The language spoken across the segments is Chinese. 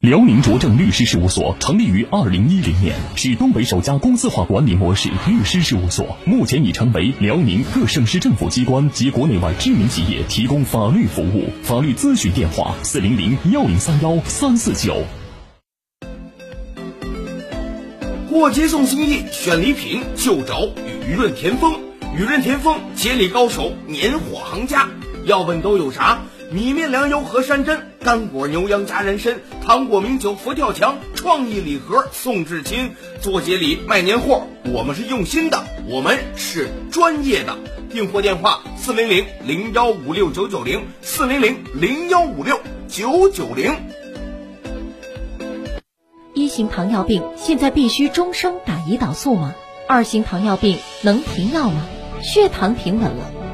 辽宁卓正律师事务所成立于二零一零年，是东北首家公司化管理模式律师事务所，目前已成为辽宁各省市政府机关及国内外知名企业提供法律服务。法律咨询电话：四零零幺零三幺三四九。过节送心意，选礼品就找雨润田丰。雨润田丰，节礼高手，年货行家。要问都有啥？米面粮油和山珍，干果牛羊加人参，糖果名酒佛跳墙，创意礼盒送至亲。做节礼卖年货，我们是用心的，我们是专业的。订货电话：四零零零幺五六九九零，四零零零幺五六九九零。一型糖尿病现在必须终生打胰岛素吗？二型糖尿病能停药吗？血糖平稳了，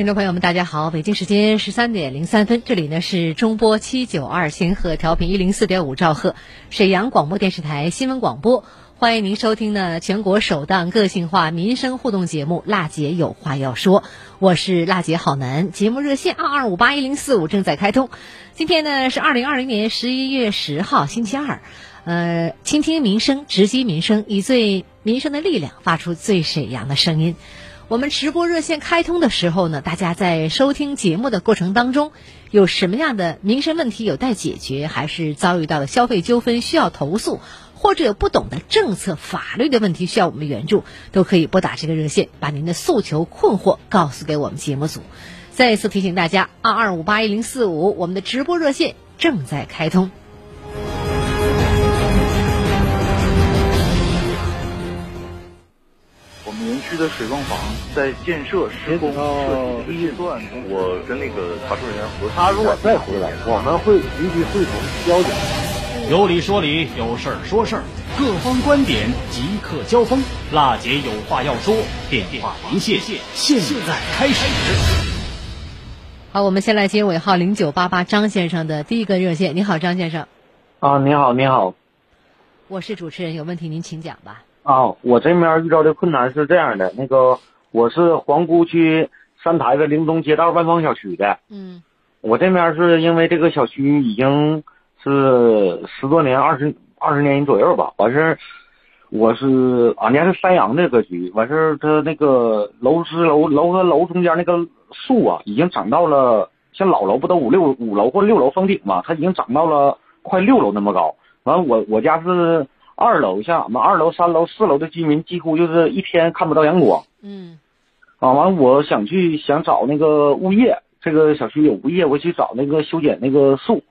听众朋友们，大家好！北京时间十三点零三分，这里呢是中波七九二千赫调频一零四点五兆赫，沈阳广播电视台新闻广播，欢迎您收听呢全国首档个性化民生互动节目《辣姐有话要说》，我是辣姐好男，节目热线二二五八一零四五正在开通。今天呢是二零二零年十一月十号星期二，呃，倾听民生，直击民生，以最民生的力量发出最沈阳的声音。我们直播热线开通的时候呢，大家在收听节目的过程当中，有什么样的民生问题有待解决，还是遭遇到了消费纠纷需要投诉，或者有不懂的政策法律的问题需要我们援助，都可以拨打这个热线，把您的诉求困惑告诉给我们节目组。再一次提醒大家，二二五八一零四五，我们的直播热线正在开通。的水泵房在建设施工设计预算，我跟那个查收人员核他如果再回来，我们会立即会同交流。有理说理，有事儿说事儿，各方观点即刻交锋。辣姐有话要说，电话连线现在开始。好，我们先来接尾号零九八八张先生的第一个热线。你好，张先生。啊，你好，你好。我是主持人，有问题您请讲吧。啊，我这面遇到的困难是这样的，那个我是皇姑区三台子灵东街道万方小区的。嗯。我这面是因为这个小区已经是十多年、二十二十年左右吧，完事儿，我是俺家是山阳的格局，完事儿，它那个楼是楼楼和楼中间那个树啊，已经长到了像老楼不都五六五楼或六楼封顶嘛，它已经长到了快六楼那么高。完我我家是二楼，像俺们二楼、三楼、四楼的居民几乎就是一天看不到阳光。嗯。啊，完我想去想找那个物业。这个小区有物业，我去找那个修剪那个树，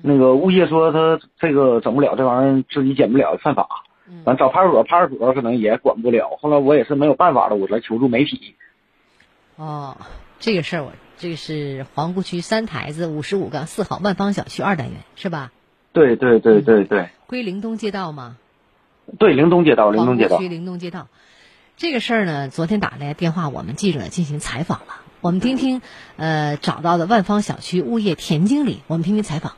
那个物业说他这个整不了，这玩意儿自己剪不了，犯法。完找派出所，派出所可能也管不了。后来我也是没有办法了，我来求助媒体。哦，这个事儿我这个是皇姑区三台子五十五杠四号万方小区二单元是吧？对对对对对。归灵东街道吗？对，灵东街道，灵东街道。区灵东街道，这个事儿呢，昨天打来电话，我们记者进行采访了。我们听听，呃，找到的万方小区物业田经理，我们听听采访。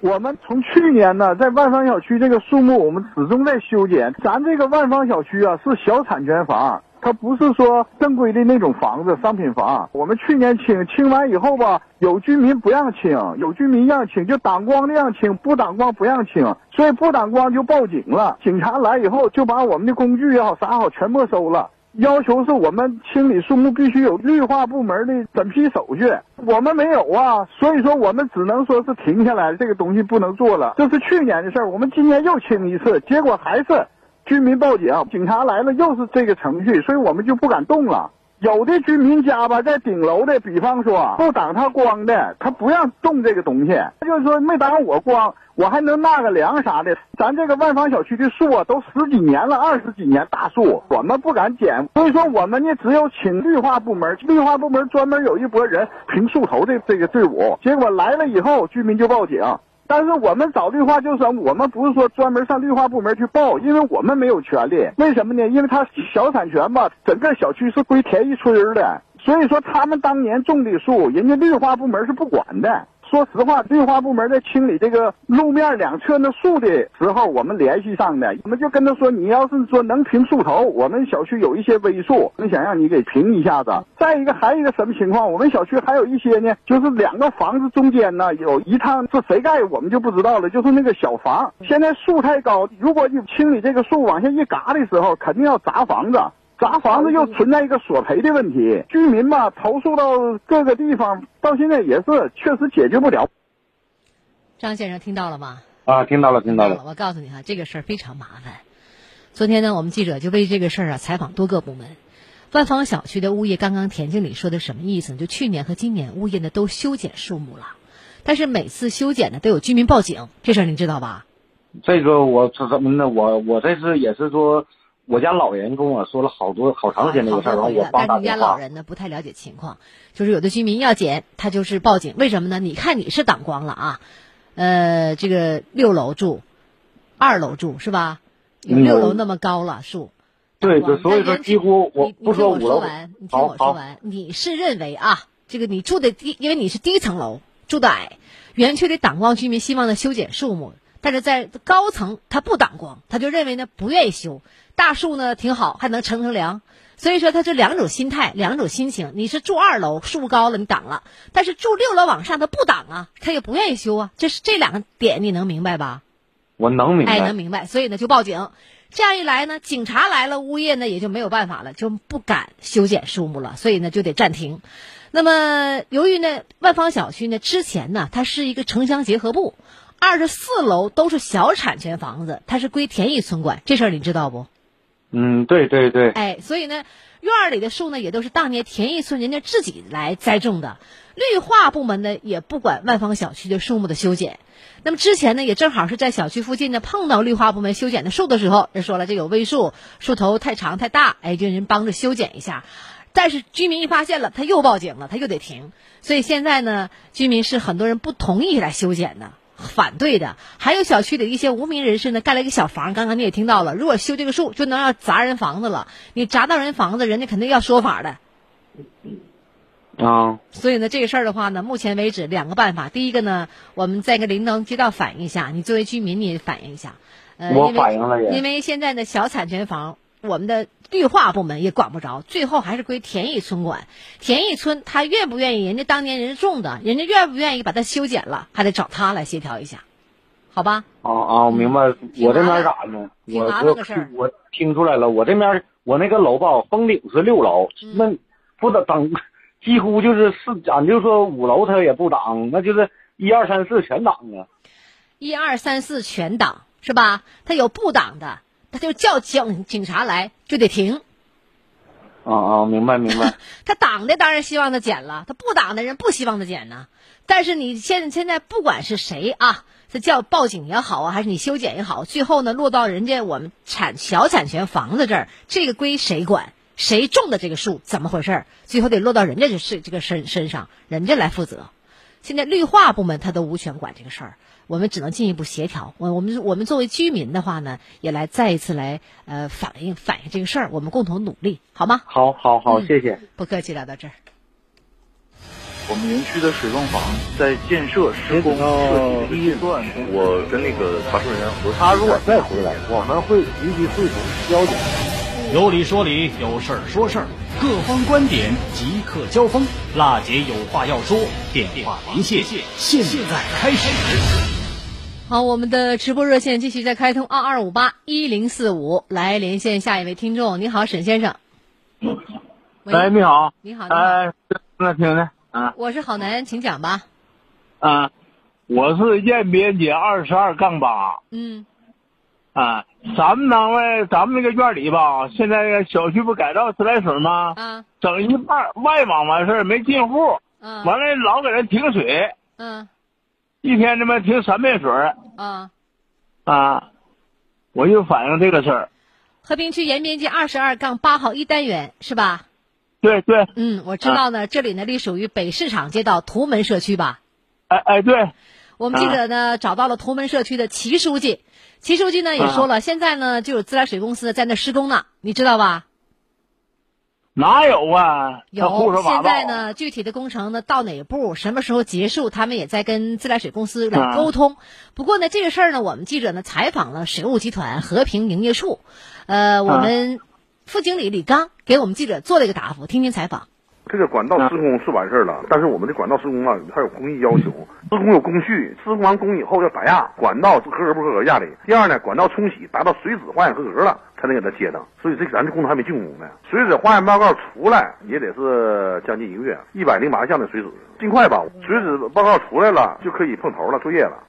我们从去年呢，在万方小区这个树木，我们始终在修剪。咱这个万方小区啊，是小产权房，它不是说正规的那种房子，商品房。我们去年清清完以后吧，有居民不让清，有居民让清，就挡光的让清，不挡光不让清，所以不挡光就报警了。警察来以后，就把我们的工具也好啥好全没收了。要求是我们清理树木必须有绿化部门的审批手续，我们没有啊，所以说我们只能说是停下来，这个东西不能做了。这是去年的事儿，我们今年又清一次，结果还是居民报警，警察来了又是这个程序，所以我们就不敢动了。有的居民家吧，在顶楼的，比方说不挡他光的，他不让动这个东西，他就是说没挡我光，我还能纳个凉啥的。咱这个万方小区的树啊，都十几年了，二十几年大树，我们不敢剪，所以说我们呢，只有请绿化部门，绿化部门专门有一拨人评树头的这个队伍，结果来了以后，居民就报警。但是我们找绿化就是我们不是说专门上绿化部门去报，因为我们没有权利。为什么呢？因为它小产权吧，整个小区是归田一村的，所以说他们当年种的树，人家绿化部门是不管的。说实话，绿化部门在清理这个路面两侧那树的时候，我们联系上的，我们就跟他说，你要是说能平树头，我们小区有一些微树，我们想让你给平一下子。再一个，还有一个什么情况？我们小区还有一些呢，就是两个房子中间呢有一趟是谁盖，我们就不知道了。就是那个小房，现在树太高，如果你清理这个树往下一嘎的时候，肯定要砸房子。砸房子又存在一个索赔的问题，居民嘛投诉到各个地方，到现在也是确实解决不了。张先生听到了吗？啊，听到了，听到了。我告诉你哈，这个事儿非常麻烦。昨天呢，我们记者就为这个事儿啊采访多个部门。万方小区的物业刚刚田经理说的什么意思？就去年和今年物业呢都修剪树木了，但是每次修剪呢都有居民报警，这事儿您知道吧？这个我是怎么呢？我我这次也是说。我家老人跟我说了好多好长时间这个事儿，然后我帮但是你家老人呢不太了解情况，就是有的居民要捡，他就是报警，为什么呢？你看你是挡光了啊，呃，这个六楼住，二楼住是吧？有六楼那么高了树，对，就所以说几乎我不说五楼。你听我说完，你是认为啊，这个你住的低，因为你是低层楼，住的矮，园区里挡光居民希望呢修剪树木，但是在高层他不挡光，他就认为呢不愿意修。大树呢挺好，还能乘乘凉，所以说他是两种心态，两种心情。你是住二楼，树高了你挡了；但是住六楼往上，他不挡啊，他也不愿意修啊。这是这两个点，你能明白吧？我能明白，哎，能明白。所以呢，就报警。这样一来呢，警察来了，物业呢也就没有办法了，就不敢修剪树木了，所以呢就得暂停。那么由于呢，万方小区呢之前呢，它是一个城乡结合部，二十四楼都是小产权房子，它是归田义村管。这事儿你知道不？嗯，对对对，哎，所以呢，院儿里的树呢，也都是当年田义村人家自己来栽种的。绿化部门呢，也不管万方小区的树木的修剪。那么之前呢，也正好是在小区附近呢，碰到绿化部门修剪的树的时候，人说了，这有危树，树头太长太大，哎，就人帮着修剪一下。但是居民一发现了，他又报警了，他又得停。所以现在呢，居民是很多人不同意来修剪的。反对的，还有小区里一些无名人士呢，盖了一个小房。刚刚你也听到了，如果修这个树，就能要砸人房子了。你砸到人房子，人家肯定要说法的。啊，所以呢，这个事儿的话呢，目前为止两个办法。第一个呢，我们再跟领导街道反映一下，你作为居民你也反映一下。呃，我因为反映了也因为现在的小产权房，我们的绿化部门也管不着，最后还是归田义村管。田义村他愿不愿意，人家当年人家种的，人家愿不愿意把它修剪了，还得找他来协调一下，好吧？啊啊，我明白。我这边咋呢？挺我我我听出来了，我这边我那个楼吧，封顶是六楼，嗯那不等等，几乎就是四，俺就说五楼它也不挡，那就是一二三四全挡啊。一二三四全挡是吧？它有不挡的，他就叫警警察来就得停。哦哦，明白明白。他挡的当然希望他减了，他不挡的人不希望他减呢。但是你现现在不管是谁啊，这叫报警也好啊，还是你修剪也好，最后呢落到人家我们产小产权房子这儿，这个归谁管？谁种的这个树怎么回事儿？最后得落到人家这是这个身身上，人家来负责。现在绿化部门他都无权管这个事儿，我们只能进一步协调。我我们我们作为居民的话呢，也来再一次来呃反映反映这个事儿，我们共同努力，好吗？好好好，嗯谢谢。不客气，聊到这儿。我们园区的水泵房在建设施工设计的阶段，我跟那个查收人员核实。他如果再回来，我们会立即会同交警。有理说理，有事儿说事儿，各方观点即刻交锋。辣姐有话要说，电话连线，现在开始。好，我们的直播热线继续在开通，二二五八一零四五，来连线下一位听众。你好，沈先生。喂哎，你好，你好，哎，那听着啊我是郝楠，请讲吧。啊，我是燕边姐二十二杠八嗯啊，咱们单位咱们那个院里吧，现在小区不改造自来水吗？啊。整一半外网完事儿没进户，嗯。完了老给人停水，嗯。一天他妈停三遍水嗯。啊，啊，我就反映这个事儿。和平区延边街二十二杠八号一单元是吧？对对，嗯，我知道呢，这里呢隶属于北市场街道图门社区吧？哎哎对，我们记者呢、找到了图门社区的齐书记，齐书记呢也说了，现在呢就有自来水公司在那施工呢，你知道吧？哪有啊？有，现在呢，具体的工程呢到哪步，什么时候结束，他们也在跟自来水公司啊来沟通。不过呢，这个事儿呢，我们记者呢采访了水务集团和平营业处，呃，我啊们副经理李刚给我们记者做了一个答复，听听采访。这个管道施工是完事儿了，但是我们的管道施工啊，它有工艺要求，施工有工序，施工完工以后要打压，管道是合格不合格压力。第二呢，管道冲洗达到水质化验合格了，才能给它接上。所以这咱这工程还没竣工呢，水质化验报告出来也得是将近一个月，一百零八项的水质，尽快吧。水质报告出来了就可以碰头了，作业了。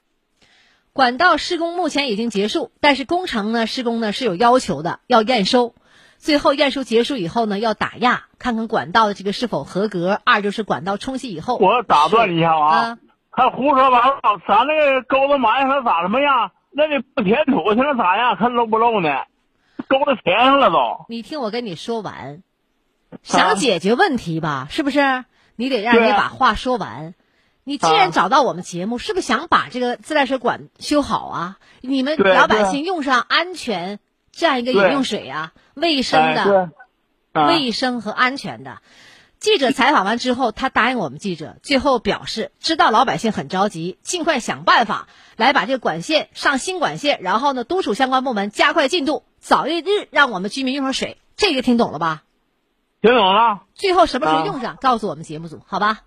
管道施工目前已经结束，但是工程呢施工呢是有要求的，要验收。最后验收结束以后呢，要打压，看看管道的这个是否合格。二就是管道冲洗以后，我打断你一下啊啊，他胡说八道，咱那个沟子埋上咋什么样？那你不填土现在咋样？看漏不漏呢？沟子填上了都。你听我跟你说完，想解决问题吧，是不是？你得让人家把话说完。你既然找到我们节目，是不是想把这个自来水管修好啊？你们老百姓用上安全这样一个饮用水啊，卫生的、啊卫生和安全的。记者采访完之后，他答应我们记者，最后表示知道老百姓很着急，尽快想办法来把这个管线上新管线，然后呢督促相关部门加快进度，早一日让我们居民用上水。这个听懂了吧？听懂了？最后什么时候啊用上，告诉我们节目组，好吧？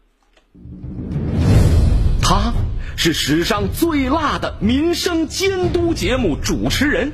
他是史上最辣的民生监督节目主持人，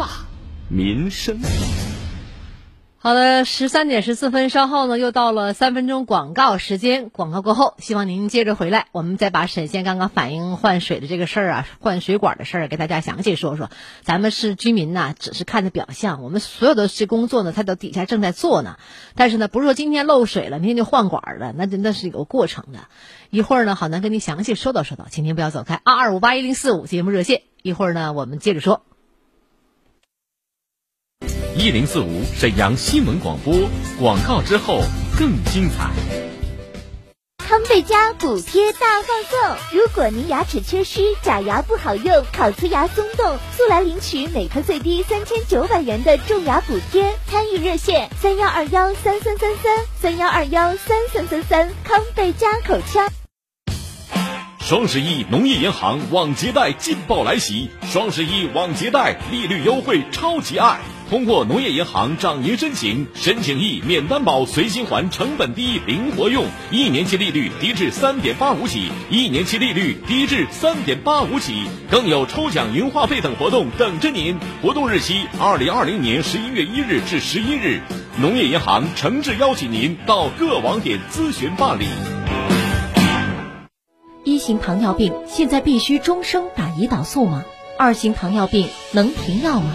辣民生。好的，十三点十四分，稍后呢又到了三分钟广告时间。广告过后，希望您接着回来，我们再把沈县刚刚反映换水的这个事儿啊，换水管的事儿给大家详细说说。咱们是居民呐，只是看着表象，我们所有的这工作呢，它都底下正在做呢。但是呢，不是说今天漏水了，明天就换管了，那那是有过程的。一会儿呢，好难跟您详细说道说道，请您不要走开。二二五八一零四五节目热线，一会儿呢我们接着说。一零四五沈阳新闻广播广告之后更精彩。康贝佳补贴大放送！如果您牙齿缺失、假牙不好用、烤瓷牙松动，速来领取每颗最低三千九百元的种牙补贴。参与热线：三幺二幺三三三三三幺二幺三三三三。康贝佳口腔。双十一，农业银行网捷贷劲爆来袭！双十一网捷贷利率优惠超级爱。通过农业银行掌银申请，申请易免担保随心还，成本低灵活用，一年期利率低至三点八五起，一年期利率低至三点八五起，更有抽奖银话费等活动等着您。活动日期：二零二零年十一月一日至十一日。农业银行诚挚邀请您到各网点咨询办理。一型糖尿病现在必须终生打胰岛素吗？二型糖尿病能停药吗？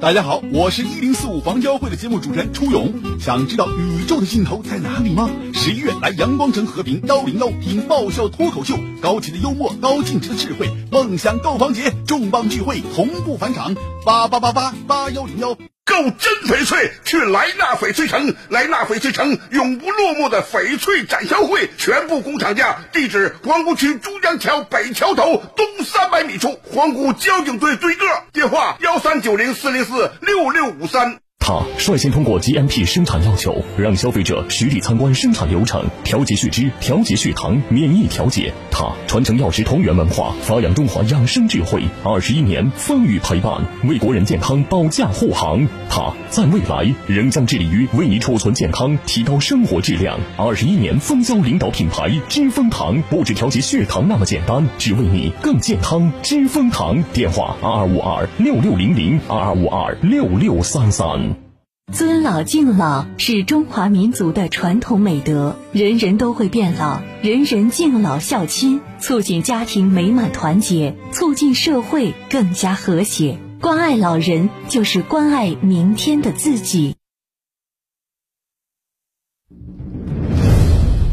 大家好，我是一零四五房交会的节目主持人初勇。想知道宇宙的尽头在哪里吗？十一月来阳光城和平幺零幺听爆笑脱口秀，高级的幽默，高净值的智慧，梦想购房节，重磅聚会同步返场，八八八八八幺零幺。购真翡翠，去莱纳翡翠城。莱纳翡翠城永不落幕的翡翠展销会，全部工厂价。地址：皇姑区珠江桥北桥头东三百米处，皇姑交警队对个。电话：幺三九零四零四六六五三。他率先通过 GMP 生产要求，让消费者实地参观生产流程，调节血脂、调节血糖、免疫调节。他传承药食同源文化，发扬中华养生智慧，二十一年风雨陪伴，为国人健康保驾护航。他在未来仍将致力于为你储存健康，提高生活质量。二十一年蜂胶领导品牌知蜂堂，不止调节血糖那么简单，只为你更健康。知蜂堂电话：二二五二六六零零二二五二六六三三。尊老敬老是中华民族的传统美德，人人都会变老，人人敬老孝亲，促进家庭美满团结，促进社会更加和谐。关爱老人，就是关爱明天的自己。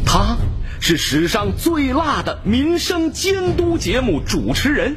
他是史上最辣的民生监督节目主持人。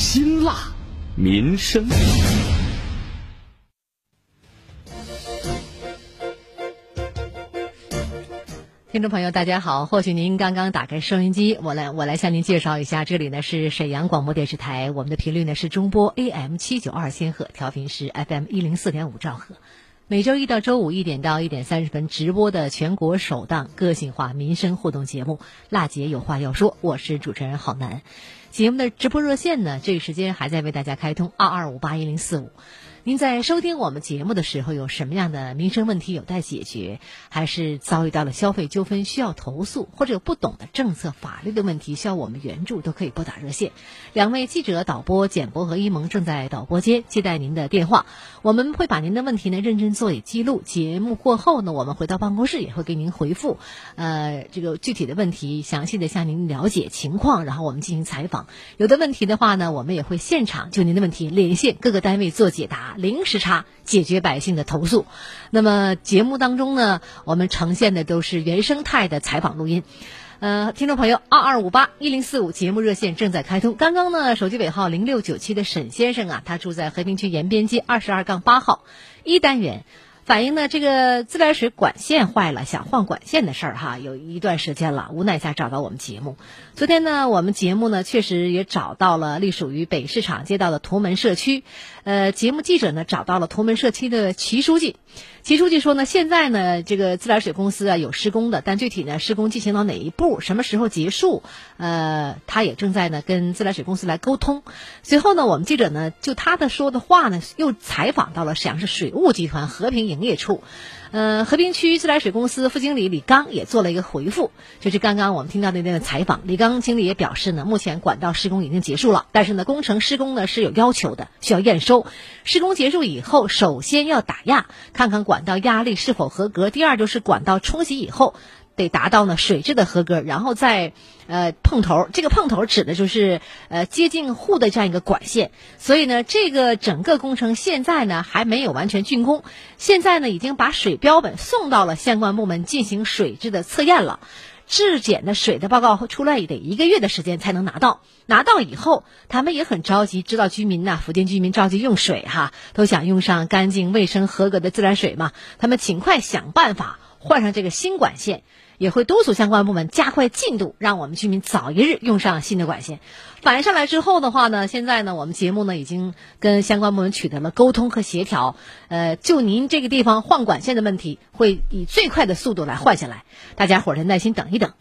辛辣民生，听众朋友，大家好。或许您刚刚打开收音机，我来我来向您介绍一下，这里呢是沈阳广播电视台，我们的频率呢是中波 AM 七九二千赫，调频是 FM 一零四点五兆赫。每周一到周五一点到一点三十分直播的全国首档个性化民生互动节目《辣姐有话要说》，我是主持人郝楠。节目的直播热线呢，这个时间还在为大家开通二二五八一零四五。您在收听我们节目的时候，有什么样的民生问题有待解决，还是遭遇到了消费纠纷需要投诉，或者有不懂的政策法律的问题需要我们援助，都可以拨打热线。两位记者导播简博和一萌正在导播间接待您的电话，我们会把您的问题呢认真做以记录。节目过后呢，我们回到办公室也会给您回复，呃，这个具体的问题详细的向您了解情况，然后我们进行采访。有的问题的话呢，我们也会现场就您的问题连线各个单位做解答。零时差解决百姓的投诉。那么节目当中呢，我们呈现的都是原生态的采访录音。呃，听众朋友，二二五八一零四五节目热线正在开通。刚刚呢，手机尾号零六九七的沈先生啊，他住在和平区延边街二十二杠八号一单元。反映呢，这个自来水管线坏了，想换管线的事儿哈，有一段时间了，无奈下找到我们节目。昨天呢，我们节目呢确实也找到了隶属于北市场街道的图门社区，呃，节目记者呢找到了图门社区的齐书记。齐书记说呢，现在呢，这个自来水公司啊有施工的，但具体呢施工进行到哪一步，什么时候结束，呃，他也正在呢跟自来水公司来沟通。随后呢，我们记者呢就他的说的话呢，又采访到了沈阳市水务集团和平营业处，呃，和平区自来水公司副经理李刚也做了一个回复，就是刚刚我们听到的那个采访，李刚经理也表示呢，目前管道施工已经结束了，但是呢，工程施工呢是有要求的，需要验收。施工结束以后，首先要打压，看看。管道压力是否合格？第二就是管道冲洗以后得达到呢水质的合格，然后再呃碰头。这个碰头指的就是呃接近户的这样一个管线。所以呢，这个整个工程现在呢还没有完全竣工。现在呢已经把水标本送到了相关部门进行水质的测验了。质检的水的报告出来得一个月的时间才能拿到，拿到以后他们也很着急，知道居民呐，福建居民着急用水哈，都想用上干净、卫生、合格的自来水嘛，他们尽快想办法换上这个新管线。也会督促相关部门加快进度，让我们居民早一日用上新的管线。反映上来之后的话呢，现在呢，我们节目呢已经跟相关部门取得了沟通和协调。呃，就您这个地方换管线的问题，会以最快的速度来换下来。大家伙儿再耐心等一等。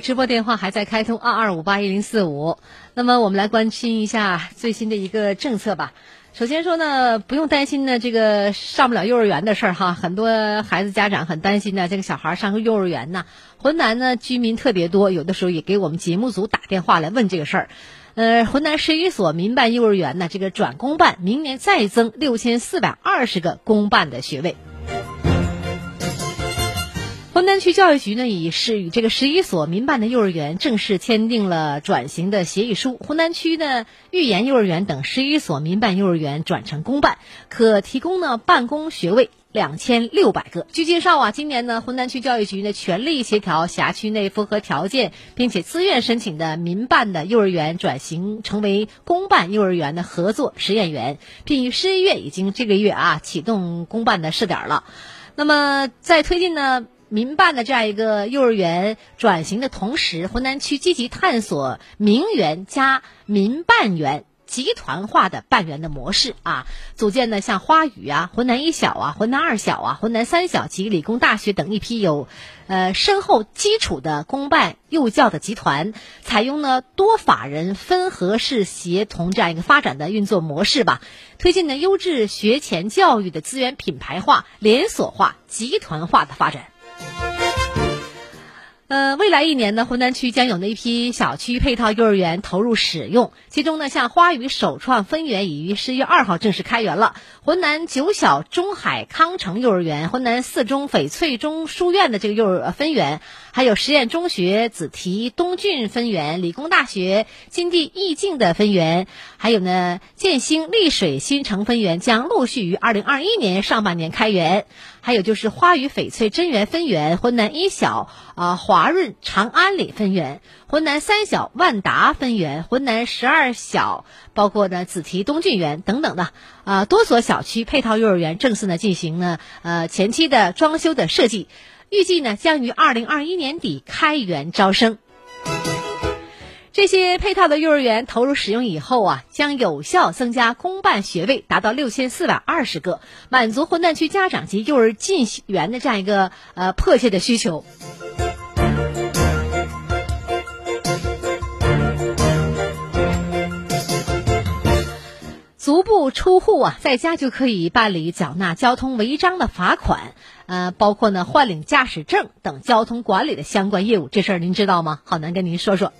直播电话还在开通，二二五八一零四五。那么我们来关心一下最新的一个政策吧。首先说呢，不用担心呢，这个上不了幼儿园的事儿哈。很多孩子家长很担心呢，这个小孩上个幼儿园呢。浑南呢居民特别多，有的时候也给我们节目组打电话来问这个事儿。呃，浑南十一所民办幼儿园呢，这个转公办，明年再增六千四百二十个公办的学位。浑南区教育局呢，已是与这个十一所民办的幼儿园正式签订了转型的协议书。浑南区呢，育言幼儿园等十一所民办幼儿园转成公办，可提供呢办公学位两千六百个。据介绍啊，今年呢，浑南区教育局呢全力协调辖区内符合条件并且自愿申请的民办的幼儿园转型成为公办幼儿园的合作实验园，并于十一月已经这个月啊启动公办的试点了。那么在推进呢？民办的这样一个幼儿园转型的同时，浑南区积极探索民园加民办园集团化的办园的模式啊，组建呢像花语啊、浑南一小啊、浑南二小啊、浑南三小及理工大学等一批有呃深厚基础的公办幼教的集团，采用呢多法人分合式协同这样一个发展的运作模式吧，推进呢优质学前教育的资源品牌化、连锁化、集团化的发展。呃，未来一年呢，浑南区将有那一批小区配套幼儿园投入使用。其中呢，像花语首创分园已于十月二号正式开园了。浑南九小中海康城幼儿园、浑南四中翡翠中书院的这个幼儿分园，还有实验中学紫提东郡分园、理工大学金地意境的分园，还有呢建兴丽水新城分园将陆续于二零二一年上半年开园。还有就是花语翡翠真园分园、浑南一小啊华润长安里分园、浑南三小万达分园、浑南十二小，包括呢紫提东郡园等等的啊多所小区配套幼儿园正式呢进行呢呃前期的装修的设计，预计呢将于二零二一年底开园招生。这些配套的幼儿园投入使用以后啊，将有效增加公办学位，达到六千四百二十个，满足浑南区家长及幼儿进园的这样一个呃迫切的需求。足不出户啊，在家就可以办理缴纳交通违章的罚款，呃，包括呢换领驾驶证等交通管理的相关业务。这事儿您知道吗？好难跟您说说。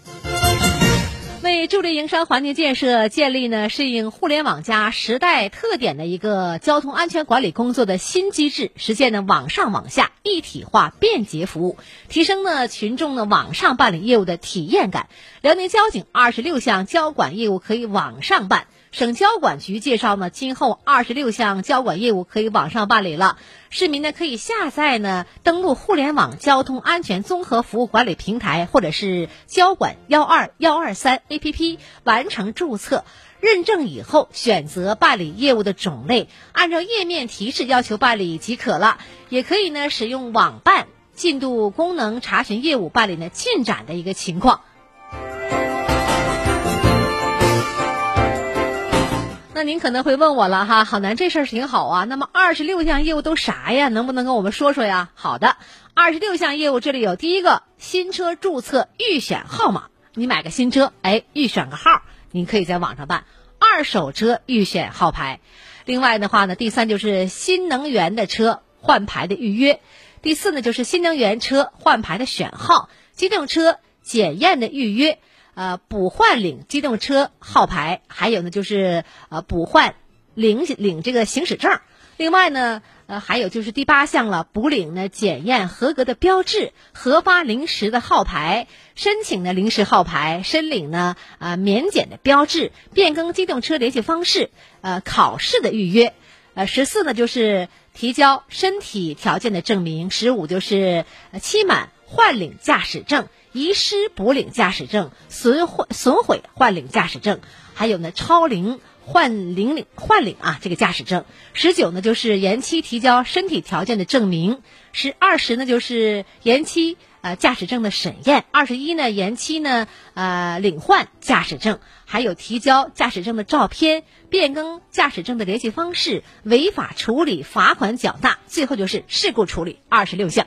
助力营商环境建设，建立呢适应互联网加时代特点的一个交通安全管理工作的新机制，实现呢网上网下一体化便捷服务，提升呢群众呢网上办理业务的体验感。辽宁交警二十六项交管业务可以网上办。省交管局介绍呢，今后二十六项交管业务可以网上办理了。市民呢可以下载呢，登录互联网交通安全综合服务管理平台或者是交管幺二幺二三 APP 完成注册认证以后，选择办理业务的种类，按照页面提示要求办理即可了。也可以呢使用网办进度功能查询业务办理呢进展的一个情况。那您可能会问我了哈，好男，这事儿挺好啊。那么二十六项业务都啥呀？能不能跟我们说说呀？好的，二十六项业务这里有第一个新车注册预选号码，你买个新车，哎，预选个号，你可以在网上办。二手车预选号牌，另外的话呢，第三就是新能源的车换牌的预约，第四呢就是新能源车换牌的选号，机动车检验的预约。呃，补换领机动车号牌，还有呢，就是呃补换领领这个行驶证。另外呢，呃，还有就是第八项了，补领呢检验合格的标志，核发临时的号牌，申请呢临时号牌，申领呢啊免检的标志，变更机动车联系方式，呃，考试的预约。呃，十四呢就是提交身体条件的证明，十五就是期满换领驾驶证。遗失补领驾驶证、损毁损毁换领驾驶证，还有呢超龄换领领换领啊这个驾驶证。十九呢就是延期提交身体条件的证明。十二十呢就是延期呃驾驶证的审验。二十一呢延期呢呃领换驾驶证，还有提交驾驶证的照片、变更驾驶证的联系方式、违法处理、罚款缴纳。最后就是事故处理，二十六项。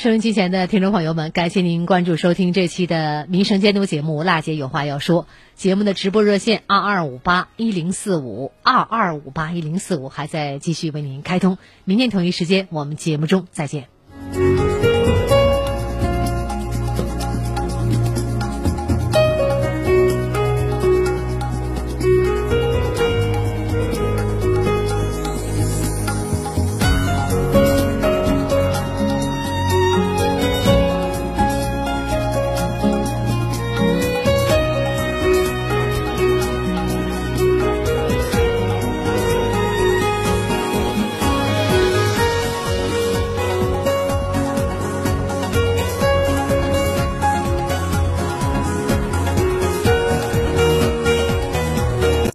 收音机前的听众朋友们，感谢您关注收听这期的民生监督节目《辣姐有话要说》。节目的直播热线二二五八一零四五二二五八一零四五还在继续为您开通。明天同一时间，我们节目中再见。